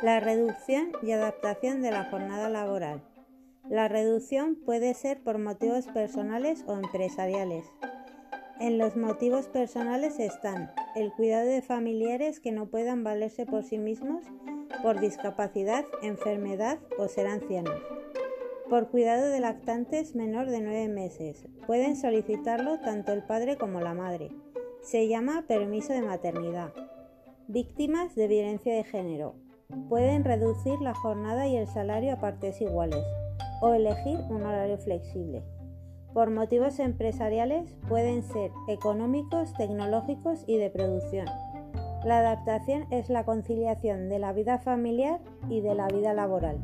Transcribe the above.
La reducción y adaptación de la jornada laboral. La reducción puede ser por motivos personales o empresariales. En los motivos personales están el cuidado de familiares que no puedan valerse por sí mismos por discapacidad, enfermedad o ser ancianos. Por cuidado de lactantes menor de 9 meses. Pueden solicitarlo tanto el padre como la madre. Se llama permiso de maternidad. Víctimas de violencia de género. Pueden reducir la jornada y el salario a partes iguales o elegir un horario flexible. Por motivos empresariales pueden ser económicos, tecnológicos y de producción. La adaptación es la conciliación de la vida familiar y de la vida laboral.